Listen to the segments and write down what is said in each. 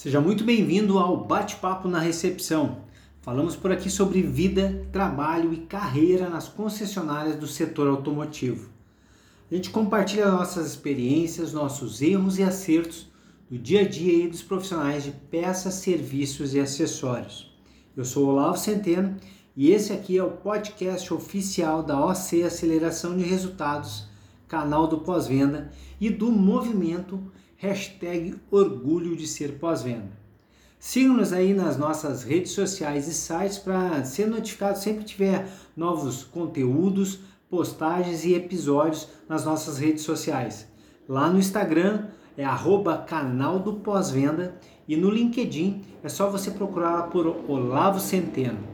Seja muito bem-vindo ao Bate-Papo na Recepção. Falamos por aqui sobre vida, trabalho e carreira nas concessionárias do setor automotivo. A gente compartilha nossas experiências, nossos erros e acertos do dia a dia e dos profissionais de peças, serviços e acessórios. Eu sou Olavo Centeno e esse aqui é o podcast oficial da OC Aceleração de Resultados, canal do pós-venda e do movimento hashtag orgulho de ser pós-venda. Siga-nos aí nas nossas redes sociais e sites para ser notificado sempre que tiver novos conteúdos, postagens e episódios nas nossas redes sociais. Lá no Instagram é arroba canal do pós-venda e no LinkedIn é só você procurar por Olavo Centeno.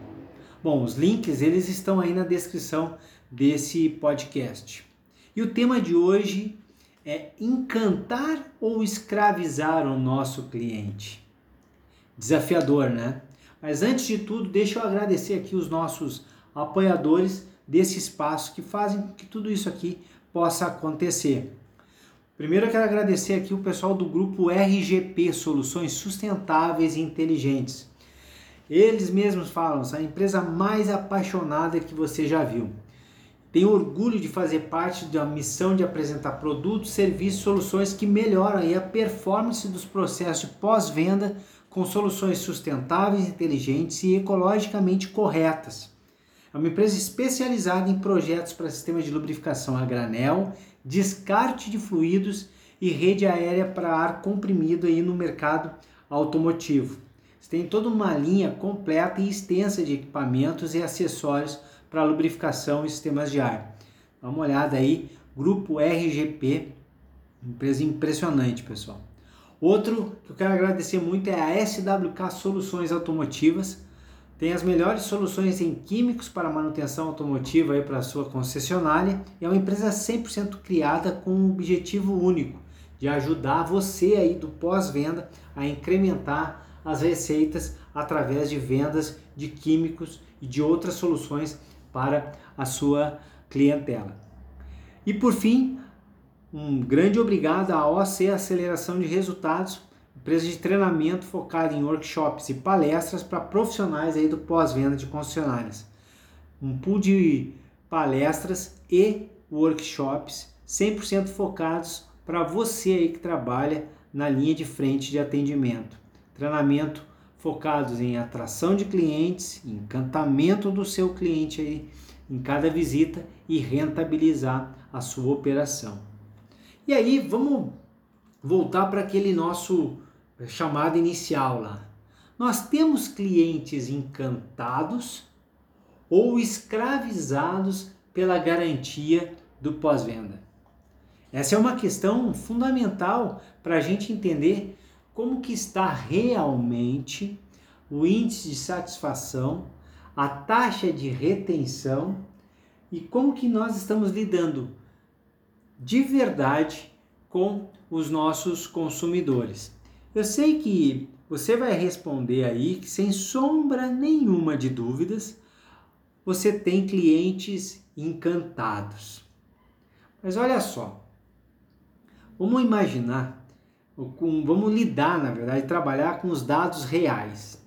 Bom, os links eles estão aí na descrição desse podcast. E o tema de hoje é encantar ou escravizar o nosso cliente? Desafiador, né? Mas antes de tudo, deixa eu agradecer aqui os nossos apoiadores desse espaço que fazem que tudo isso aqui possa acontecer. Primeiro eu quero agradecer aqui o pessoal do grupo RGP Soluções Sustentáveis e Inteligentes. Eles mesmos falam, é a empresa mais apaixonada que você já viu. Tenho orgulho de fazer parte da missão de apresentar produtos, serviços, soluções que melhoram a performance dos processos de pós-venda com soluções sustentáveis, inteligentes e ecologicamente corretas. É uma empresa especializada em projetos para sistemas de lubrificação a granel, descarte de fluidos e rede aérea para ar comprimido aí no mercado automotivo. Você tem toda uma linha completa e extensa de equipamentos e acessórios para lubrificação e sistemas de ar. Dá uma olhada aí, Grupo RGP, empresa impressionante, pessoal. Outro que eu quero agradecer muito é a SWK Soluções Automotivas. Tem as melhores soluções em químicos para manutenção automotiva aí para sua concessionária. É uma empresa 100% criada com um objetivo único, de ajudar você aí do pós-venda a incrementar as receitas através de vendas de químicos e de outras soluções para a sua clientela. E por fim, um grande obrigado à OC Aceleração de Resultados, empresa de treinamento focada em workshops e palestras para profissionais aí do pós-venda de concessionárias. Um pool de palestras e workshops 100% focados para você aí que trabalha na linha de frente de atendimento. Treinamento focados em atração de clientes, encantamento do seu cliente aí em cada visita e rentabilizar a sua operação. E aí vamos voltar para aquele nosso chamado inicial lá. Nós temos clientes encantados ou escravizados pela garantia do pós-venda. Essa é uma questão fundamental para a gente entender como que está realmente o índice de satisfação, a taxa de retenção e como que nós estamos lidando de verdade com os nossos consumidores. Eu sei que você vai responder aí que sem sombra nenhuma de dúvidas, você tem clientes encantados. Mas olha só, vamos imaginar com, vamos lidar, na verdade, trabalhar com os dados reais.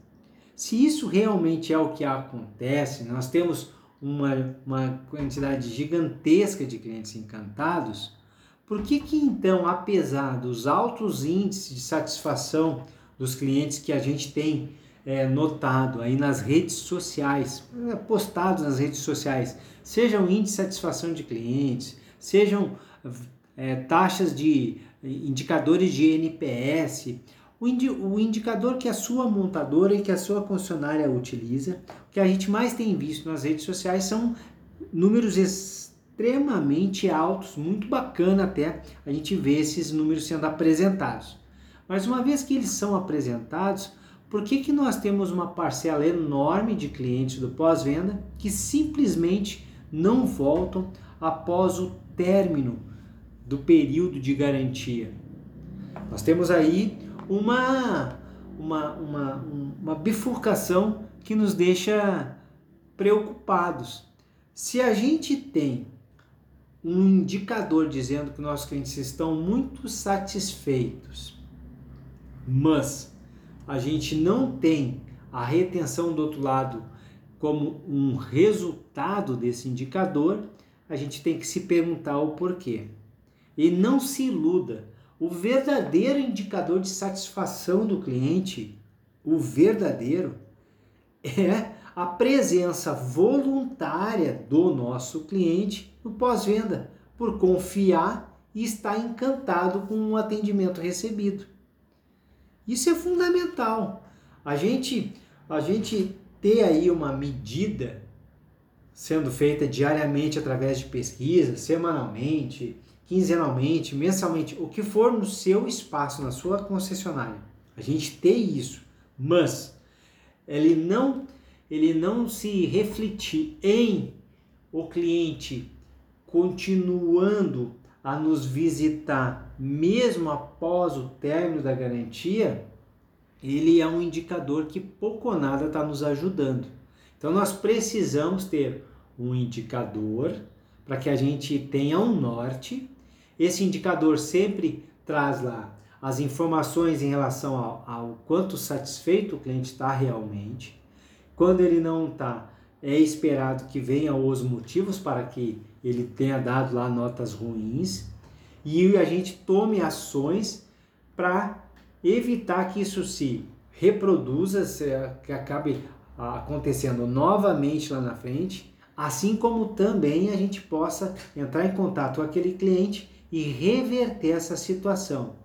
Se isso realmente é o que acontece, nós temos uma, uma quantidade gigantesca de clientes encantados, por que que então, apesar dos altos índices de satisfação dos clientes que a gente tem é, notado aí nas redes sociais, postados nas redes sociais, sejam índice de satisfação de clientes, sejam é, taxas de indicadores de NPS, o, indi o indicador que a sua montadora e que a sua concessionária utiliza, o que a gente mais tem visto nas redes sociais são números extremamente altos, muito bacana até a gente ver esses números sendo apresentados. Mas uma vez que eles são apresentados, por que, que nós temos uma parcela enorme de clientes do pós-venda que simplesmente não voltam após o término do período de garantia. Nós temos aí uma, uma, uma, uma bifurcação que nos deixa preocupados. Se a gente tem um indicador dizendo que nossos clientes estão muito satisfeitos, mas a gente não tem a retenção do outro lado como um resultado desse indicador, a gente tem que se perguntar o porquê. E não se iluda, o verdadeiro indicador de satisfação do cliente, o verdadeiro, é a presença voluntária do nosso cliente no pós-venda, por confiar e estar encantado com o atendimento recebido. Isso é fundamental. A gente, a gente ter aí uma medida sendo feita diariamente através de pesquisa, semanalmente, quinzenalmente, mensalmente, o que for no seu espaço, na sua concessionária. A gente tem isso, mas ele não ele não se refletir em o cliente continuando a nos visitar mesmo após o término da garantia, ele é um indicador que pouco ou nada está nos ajudando. Então nós precisamos ter um indicador para que a gente tenha um norte. Esse indicador sempre traz lá as informações em relação ao, ao quanto satisfeito o cliente está realmente. Quando ele não está, é esperado que venham os motivos para que ele tenha dado lá notas ruins e a gente tome ações para evitar que isso se reproduza, que acabe acontecendo novamente lá na frente, assim como também a gente possa entrar em contato com aquele cliente e reverter essa situação.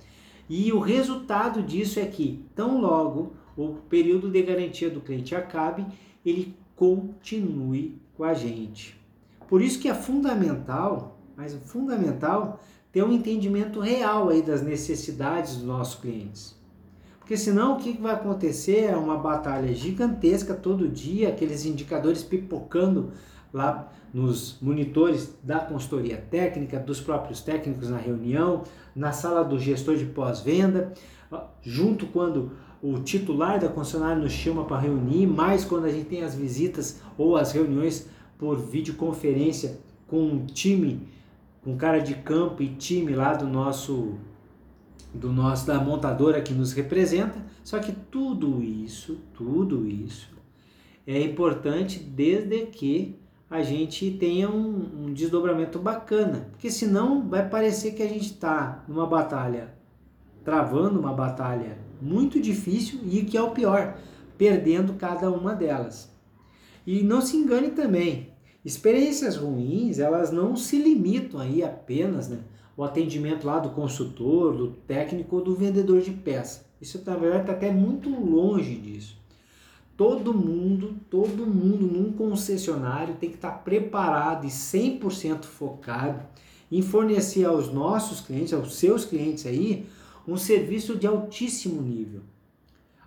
E o resultado disso é que, tão logo o período de garantia do cliente acabe, ele continue com a gente. Por isso que é fundamental, mas fundamental, ter um entendimento real aí das necessidades dos nossos clientes. Porque senão o que vai acontecer é uma batalha gigantesca todo dia, aqueles indicadores pipocando lá nos monitores da consultoria técnica, dos próprios técnicos na reunião, na sala do gestor de pós-venda, junto quando o titular da concessionária nos chama para reunir, mais quando a gente tem as visitas ou as reuniões por videoconferência com um time, com cara de campo e time lá do nosso do nosso da montadora que nos representa. Só que tudo isso, tudo isso é importante desde que a gente tenha um, um desdobramento bacana, porque senão vai parecer que a gente está numa batalha, travando uma batalha muito difícil e que é o pior, perdendo cada uma delas. E não se engane também, experiências ruins, elas não se limitam aí apenas, né, o atendimento lá do consultor, do técnico ou do vendedor de peça. Isso verdade está até muito longe disso. Todo mundo, todo mundo num concessionário tem que estar tá preparado e 100% focado em fornecer aos nossos clientes, aos seus clientes aí, um serviço de altíssimo nível.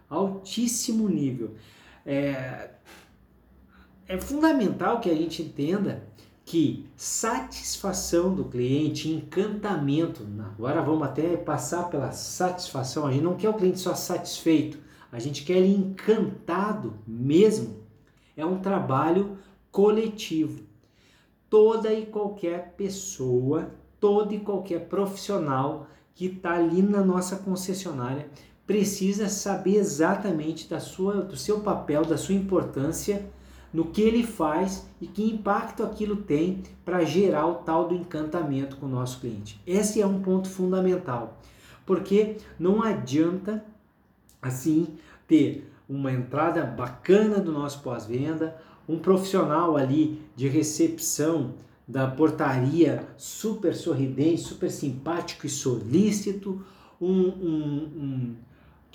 Altíssimo nível. É, é fundamental que a gente entenda que satisfação do cliente, encantamento, agora vamos até passar pela satisfação, a gente não quer o cliente só satisfeito, a gente quer ele encantado mesmo. É um trabalho coletivo. Toda e qualquer pessoa, todo e qualquer profissional que está ali na nossa concessionária precisa saber exatamente da sua, do seu papel, da sua importância no que ele faz e que impacto aquilo tem para gerar o tal do encantamento com o nosso cliente. Esse é um ponto fundamental, porque não adianta assim ter uma entrada bacana do nosso pós-venda, um profissional ali de recepção da portaria super sorridente, super simpático e solícito, um, um,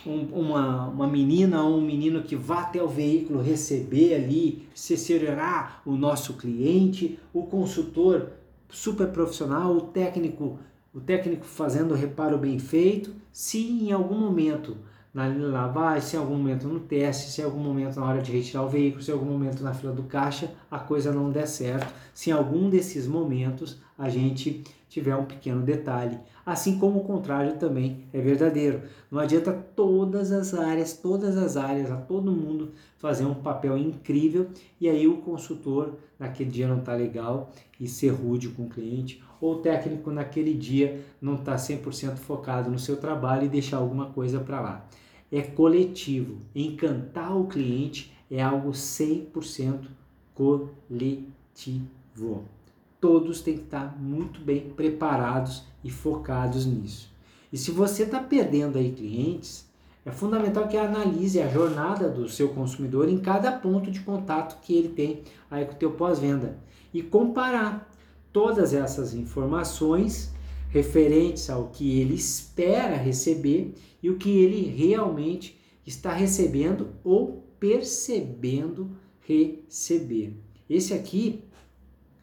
um, uma, uma menina ou um menino que vá até o veículo receber ali, assessorar o nosso cliente, o consultor super profissional, o técnico, o técnico fazendo o reparo bem feito, se em algum momento na lavagem, em algum momento no teste, se em algum momento na hora de retirar o veículo, se em algum momento na fila do caixa a coisa não der certo, se em algum desses momentos a gente tiver um pequeno detalhe. Assim como o contrário também é verdadeiro. Não adianta todas as áreas, todas as áreas, a todo mundo fazer um papel incrível e aí o consultor naquele dia não está legal e ser rude com o cliente, ou o técnico naquele dia não está 100% focado no seu trabalho e deixar alguma coisa para lá. é coletivo. Encantar o cliente é algo 100% coletivo. Todos têm que estar muito bem preparados e focados nisso. E se você está perdendo aí clientes, é fundamental que analise a jornada do seu consumidor em cada ponto de contato que ele tem aí com o teu pós-venda e comparar todas essas informações referentes ao que ele espera receber e o que ele realmente está recebendo ou percebendo receber. Esse aqui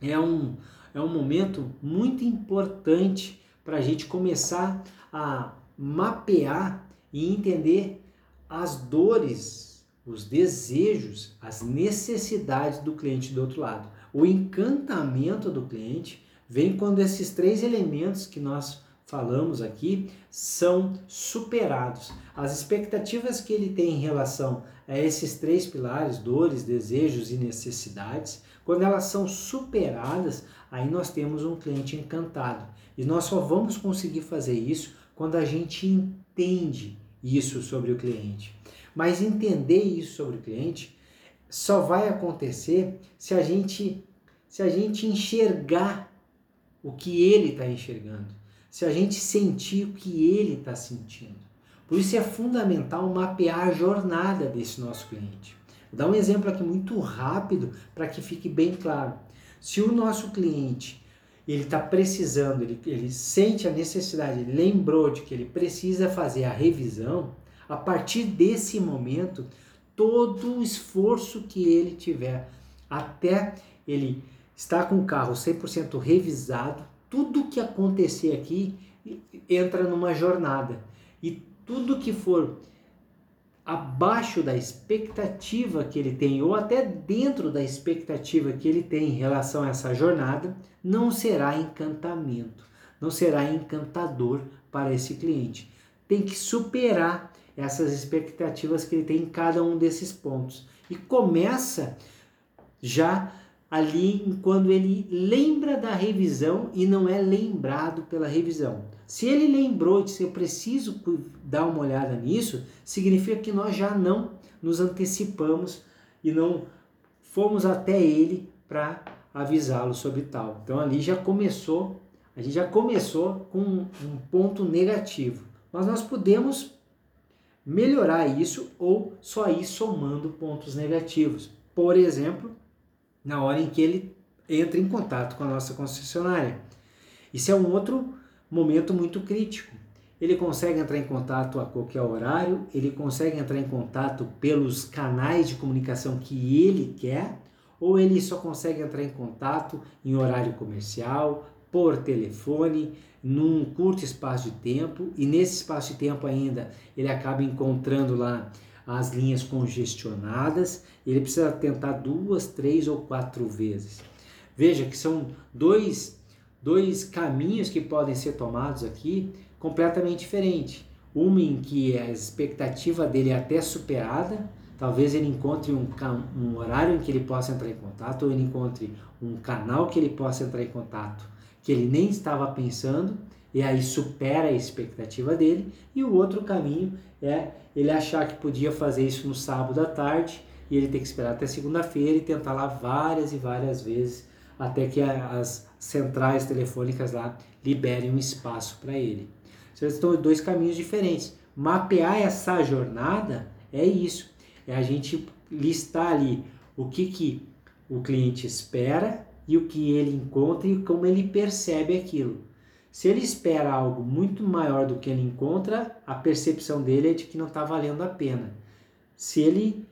é um, é um momento muito importante para a gente começar a mapear e entender as dores, os desejos, as necessidades do cliente do outro lado. O encantamento do cliente vem quando esses três elementos que nós falamos aqui são superados. As expectativas que ele tem em relação a esses três pilares, dores, desejos e necessidades, quando elas são superadas, aí nós temos um cliente encantado. E nós só vamos conseguir fazer isso quando a gente entende isso sobre o cliente. Mas entender isso sobre o cliente só vai acontecer se a gente se a gente enxergar o que ele está enxergando, se a gente sentir o que ele está sentindo. Por isso é fundamental mapear a jornada desse nosso cliente. Dar um exemplo aqui muito rápido para que fique bem claro. Se o nosso cliente ele está precisando, ele, ele sente a necessidade, ele lembrou de que ele precisa fazer a revisão, a partir desse momento, todo o esforço que ele tiver até ele estar com o carro 100% revisado, tudo que acontecer aqui entra numa jornada. E tudo que for abaixo da expectativa que ele tem, ou até dentro da expectativa que ele tem em relação a essa jornada, não será encantamento, não será encantador para esse cliente. Tem que superar essas expectativas que ele tem em cada um desses pontos. E começa já ali quando ele lembra da revisão e não é lembrado pela revisão. Se ele lembrou de que eu preciso dar uma olhada nisso, significa que nós já não nos antecipamos e não fomos até ele para avisá-lo sobre tal. Então ali já começou, a gente já começou com um ponto negativo. Mas nós podemos melhorar isso ou só ir somando pontos negativos. Por exemplo, na hora em que ele entra em contato com a nossa concessionária. Isso é um outro momento muito crítico. Ele consegue entrar em contato a qualquer horário, ele consegue entrar em contato pelos canais de comunicação que ele quer, ou ele só consegue entrar em contato em horário comercial, por telefone, num curto espaço de tempo, e nesse espaço de tempo ainda ele acaba encontrando lá as linhas congestionadas, ele precisa tentar duas, três ou quatro vezes. Veja que são dois, dois caminhos que podem ser tomados aqui completamente diferentes. Uma em que a expectativa dele é até superada, talvez ele encontre um, um horário em que ele possa entrar em contato, ou ele encontre um canal que ele possa entrar em contato que ele nem estava pensando, e aí supera a expectativa dele, e o outro caminho é ele achar que podia fazer isso no sábado à tarde e ele ter que esperar até segunda-feira e tentar lá várias e várias vezes até que as centrais telefônicas lá liberem um espaço para ele. Estão dois caminhos diferentes. Mapear essa jornada é isso, é a gente listar ali o que, que o cliente espera e o que ele encontra e como ele percebe aquilo. Se ele espera algo muito maior do que ele encontra, a percepção dele é de que não está valendo a pena. Se ele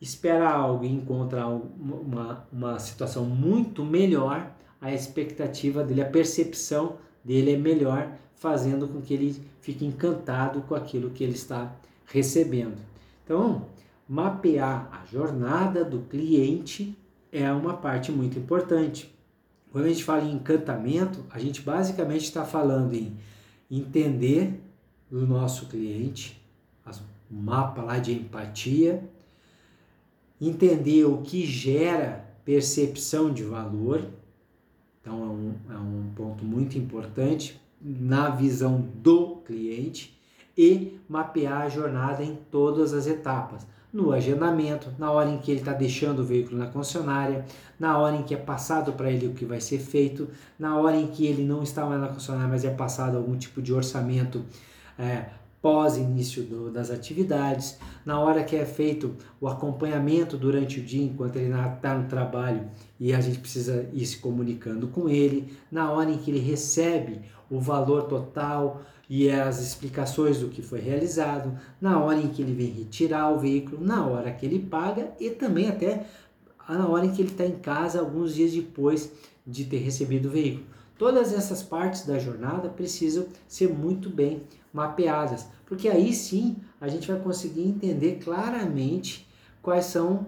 espera algo e encontra uma, uma situação muito melhor, a expectativa dele, a percepção dele é melhor, fazendo com que ele fique encantado com aquilo que ele está recebendo. Então, mapear a jornada do cliente é uma parte muito importante. Quando a gente fala em encantamento, a gente basicamente está falando em entender o nosso cliente, o mapa lá de empatia, entender o que gera percepção de valor, então é um, é um ponto muito importante na visão do cliente, e mapear a jornada em todas as etapas. No agendamento, na hora em que ele está deixando o veículo na concessionária, na hora em que é passado para ele o que vai ser feito, na hora em que ele não está mais na concessionária, mas é passado algum tipo de orçamento é, pós início do, das atividades, na hora que é feito o acompanhamento durante o dia enquanto ele está no trabalho e a gente precisa ir se comunicando com ele, na hora em que ele recebe o valor total e as explicações do que foi realizado, na hora em que ele vem retirar o veículo, na hora que ele paga e também até na hora em que ele está em casa alguns dias depois de ter recebido o veículo. Todas essas partes da jornada precisam ser muito bem mapeadas, porque aí sim a gente vai conseguir entender claramente quais são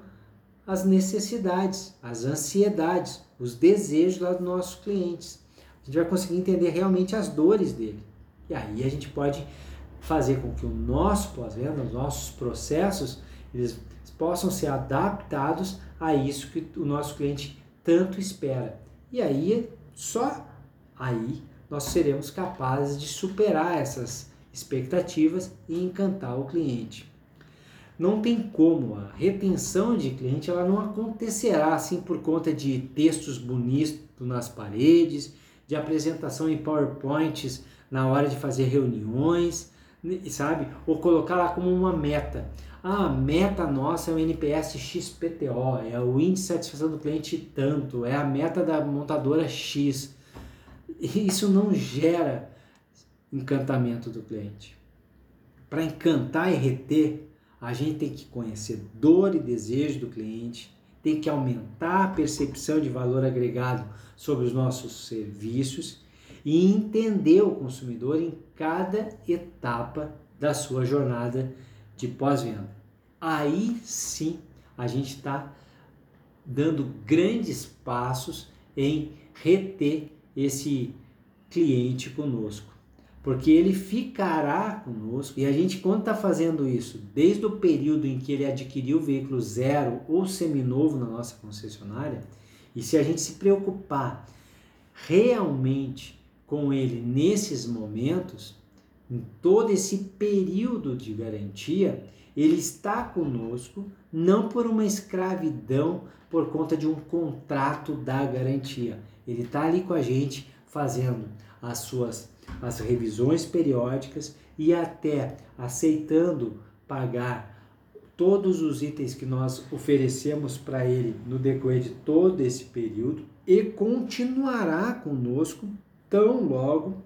as necessidades, as ansiedades, os desejos lá dos nossos clientes. A gente vai conseguir entender realmente as dores dele. E aí a gente pode fazer com que o nosso pós-venda, os nossos processos, eles possam ser adaptados a isso que o nosso cliente tanto espera. E aí, só aí, nós seremos capazes de superar essas expectativas e encantar o cliente. Não tem como, a retenção de cliente ela não acontecerá assim por conta de textos bonitos nas paredes, de apresentação em PowerPoints na hora de fazer reuniões, sabe? Ou colocar lá como uma meta. Ah, a meta nossa é o NPS XPTO, é o índice de satisfação do cliente tanto, é a meta da montadora X. Isso não gera encantamento do cliente. Para encantar e reter, a gente tem que conhecer dor e desejo do cliente, tem que aumentar a percepção de valor agregado sobre os nossos serviços e entender o consumidor em cada etapa da sua jornada de pós-venda. Aí sim a gente está dando grandes passos em reter esse cliente conosco porque ele ficará conosco e a gente, quando está fazendo isso, desde o período em que ele adquiriu o veículo zero ou seminovo na nossa concessionária, e se a gente se preocupar realmente com ele nesses momentos, em todo esse período de garantia, ele está conosco não por uma escravidão por conta de um contrato da garantia. Ele está ali com a gente fazendo as suas as revisões periódicas e até aceitando pagar todos os itens que nós oferecemos para ele no decorrer de todo esse período e continuará conosco tão logo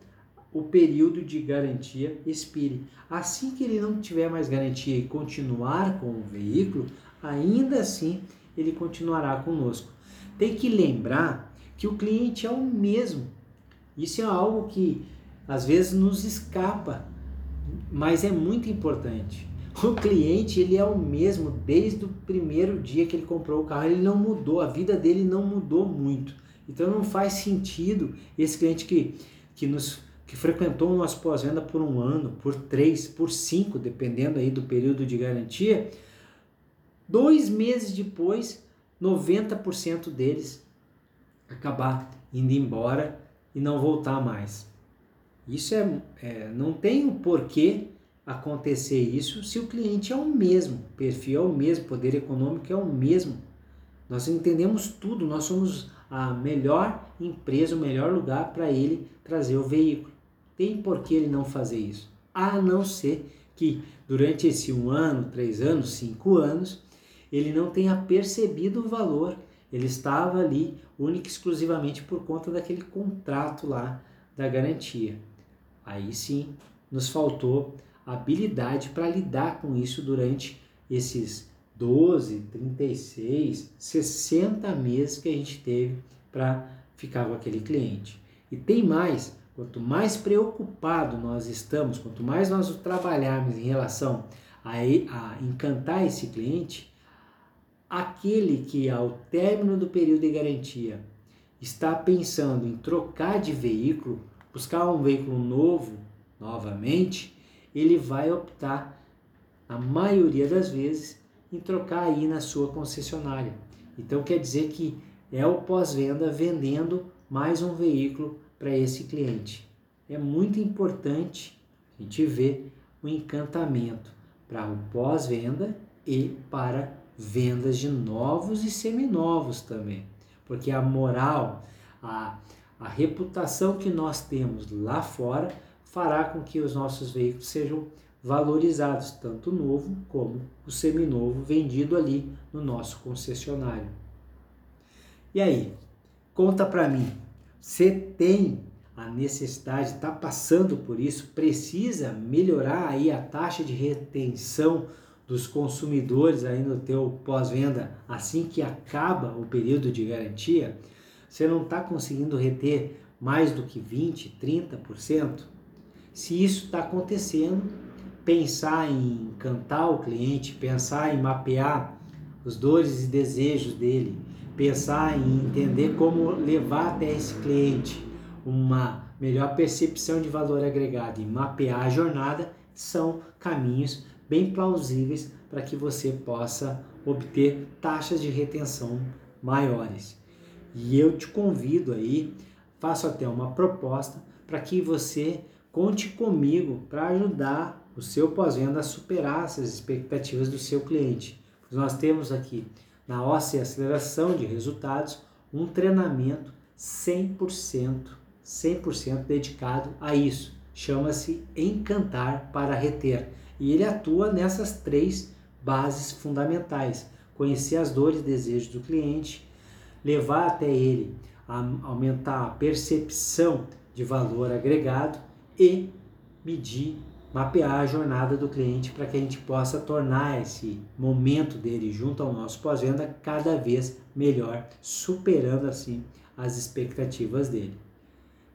o período de garantia expire. Assim que ele não tiver mais garantia e continuar com o veículo, ainda assim ele continuará conosco. Tem que lembrar que o cliente é o mesmo. Isso é algo que às vezes nos escapa, mas é muito importante. O cliente ele é o mesmo desde o primeiro dia que ele comprou o carro, ele não mudou, a vida dele não mudou muito. Então não faz sentido esse cliente que, que nos que frequentou o nosso pós-venda por um ano, por três, por cinco, dependendo aí do período de garantia, dois meses depois, 90% deles acabar indo embora e não voltar mais. Isso é, é não tem o um porquê acontecer isso se o cliente é o mesmo, o perfil é o mesmo, poder econômico é o mesmo. Nós entendemos tudo, nós somos a melhor empresa, o melhor lugar para ele trazer o veículo. Tem por que ele não fazer isso? A não ser que durante esse um ano, três anos, cinco anos, ele não tenha percebido o valor. Ele estava ali única e exclusivamente por conta daquele contrato lá da garantia. Aí sim nos faltou habilidade para lidar com isso durante esses 12, 36, 60 meses que a gente teve para ficar com aquele cliente. E tem mais, quanto mais preocupado nós estamos, quanto mais nós trabalharmos em relação a, a encantar esse cliente, aquele que ao término do período de garantia está pensando em trocar de veículo, buscar um veículo novo novamente, ele vai optar, a maioria das vezes, em trocar aí na sua concessionária. Então quer dizer que é o pós-venda vendendo mais um veículo para esse cliente. É muito importante a gente ver o encantamento para o pós-venda e para vendas de novos e seminovos também. Porque a moral, a, a reputação que nós temos lá fora fará com que os nossos veículos sejam valorizados, tanto o novo como o seminovo vendido ali no nosso concessionário. E aí, conta para mim, você tem a necessidade, está passando por isso, precisa melhorar aí a taxa de retenção dos consumidores aí no teu pós-venda assim que acaba o período de garantia, você não está conseguindo reter mais do que 20, 30%? Se isso está acontecendo, pensar em encantar o cliente, pensar em mapear os dores e desejos dele, pensar em entender como levar até esse cliente uma melhor percepção de valor agregado e mapear a jornada são caminhos bem plausíveis para que você possa obter taxas de retenção maiores. E eu te convido aí, faço até uma proposta para que você conte comigo para ajudar o seu pós-venda a superar essas expectativas do seu cliente. Nós temos aqui na OSCE Aceleração de Resultados um treinamento 100%, 100% dedicado a isso. Chama-se Encantar para Reter. E ele atua nessas três bases fundamentais: conhecer as dores e desejos do cliente, levar até ele a aumentar a percepção de valor agregado e medir mapear a jornada do cliente para que a gente possa tornar esse momento dele junto ao nosso pós-venda cada vez melhor, superando assim as expectativas dele.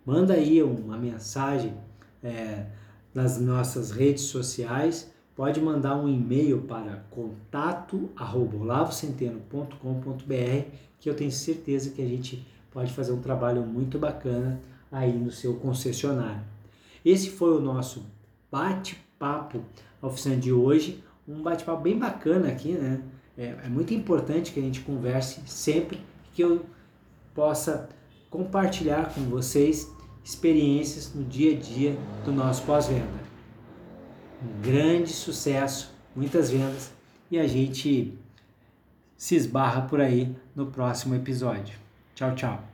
Manda aí uma mensagem é, nas nossas redes sociais, pode mandar um e-mail para contato@olavocenteno.com.br que eu tenho certeza que a gente pode fazer um trabalho muito bacana aí no seu concessionário. Esse foi o nosso bate-papo oficina de hoje. Um bate-papo bem bacana aqui, né? É, é, muito importante que a gente converse sempre, que eu possa compartilhar com vocês experiências no dia a dia do nosso pós-venda. Um grande sucesso, muitas vendas e a gente se esbarra por aí no próximo episódio. Tchau, tchau.